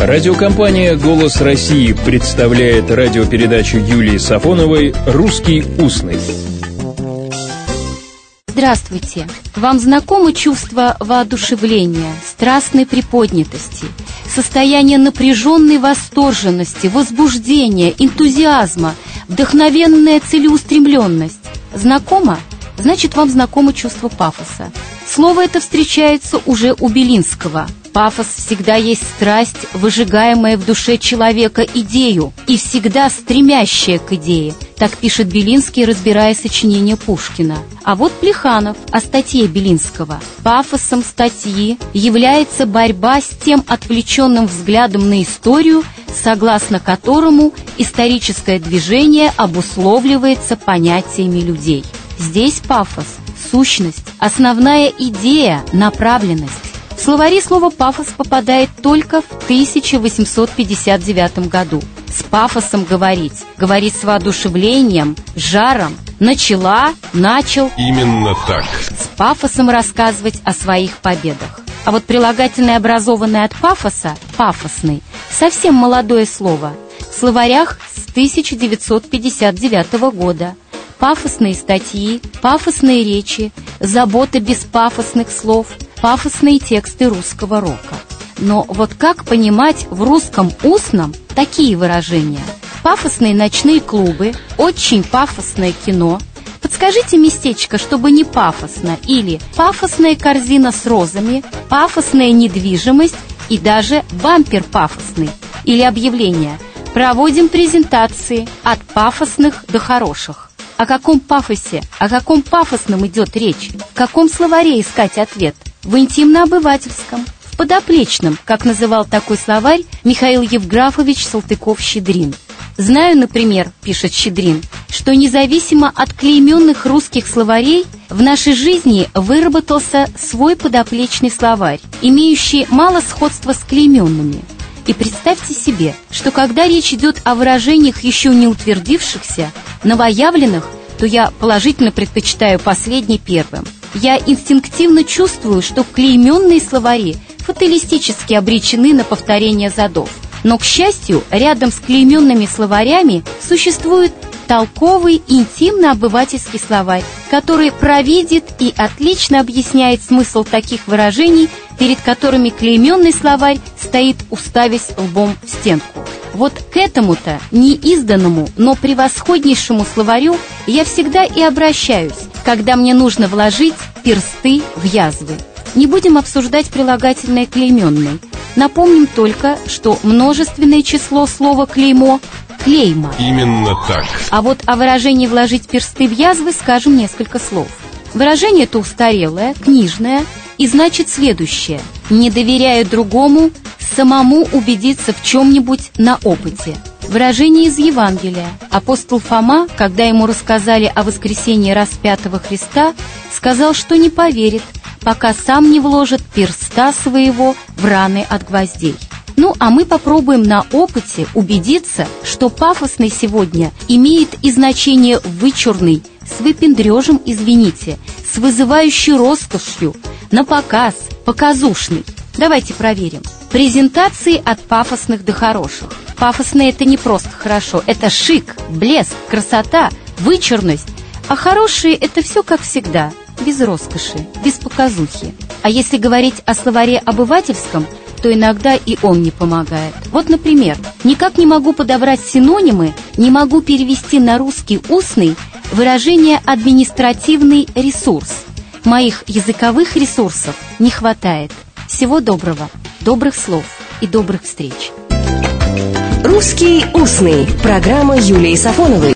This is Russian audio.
Радиокомпания «Голос России» представляет радиопередачу Юлии Сафоновой «Русский устный». Здравствуйте! Вам знакомо чувство воодушевления, страстной приподнятости, состояние напряженной восторженности, возбуждения, энтузиазма, вдохновенная целеустремленность? Знакомо? Значит, вам знакомо чувство пафоса. Слово это встречается уже у Белинского – Пафос всегда есть страсть, выжигаемая в душе человека идею и всегда стремящая к идее. Так пишет Белинский, разбирая сочинение Пушкина. А вот Плеханов о статье Белинского. Пафосом статьи является борьба с тем отвлеченным взглядом на историю, согласно которому историческое движение обусловливается понятиями людей. Здесь пафос, сущность, основная идея, направленность. В словари слово «пафос» попадает только в 1859 году. С пафосом говорить, говорить с воодушевлением, жаром, начала, начал. Именно так. С пафосом рассказывать о своих победах. А вот прилагательное, образованное от пафоса, пафосный, совсем молодое слово. В словарях с 1959 года. Пафосные статьи, пафосные речи, забота без пафосных слов – пафосные тексты русского рока. Но вот как понимать в русском устном такие выражения? Пафосные ночные клубы, очень пафосное кино. Подскажите местечко, чтобы не пафосно, или пафосная корзина с розами, пафосная недвижимость и даже бампер пафосный. Или объявление «Проводим презентации от пафосных до хороших». О каком пафосе, о каком пафосном идет речь? В каком словаре искать ответ? В интимно-обывательском, в подоплечном, как называл такой словарь Михаил Евграфович Салтыков-Щедрин. Знаю, например, пишет Щедрин, что независимо от клейменных русских словарей в нашей жизни выработался свой подоплечный словарь, имеющий мало сходства с клейменными. И представьте себе, что когда речь идет о выражениях еще не утвердившихся, новоявленных, то я положительно предпочитаю последний первым – я инстинктивно чувствую, что клейменные словари фаталистически обречены на повторение задов. Но, к счастью, рядом с клейменными словарями существует толковый интимно-обывательский словарь, который провидит и отлично объясняет смысл таких выражений, перед которыми клейменный словарь стоит, уставясь лбом в стенку. Вот к этому-то неизданному, но превосходнейшему словарю я всегда и обращаюсь, когда мне нужно вложить персты в язвы. Не будем обсуждать прилагательное клейменное. Напомним только, что множественное число слова «клеймо» – клейма. Именно так. А вот о выражении «вложить персты в язвы» скажем несколько слов. Выражение это устарелое, книжное и значит следующее. Не доверяя другому, самому убедиться в чем-нибудь на опыте – Выражение из Евангелия. Апостол Фома, когда ему рассказали о воскресении распятого Христа, сказал, что не поверит, пока сам не вложит перста своего в раны от гвоздей. Ну, а мы попробуем на опыте убедиться, что пафосный сегодня имеет и значение вычурный, с выпендрежем, извините, с вызывающей роскошью, на показ, показушный. Давайте проверим. Презентации от пафосных до хороших. Пафосные это не просто хорошо, это шик, блеск, красота, вычурность. А хорошие это все как всегда, без роскоши, без показухи. А если говорить о словаре обывательском, то иногда и он не помогает. Вот, например, никак не могу подобрать синонимы, не могу перевести на русский устный выражение «административный ресурс». Моих языковых ресурсов не хватает. Всего доброго, добрых слов и добрых встреч. «Русский устный» – программа Юлии Сафоновой.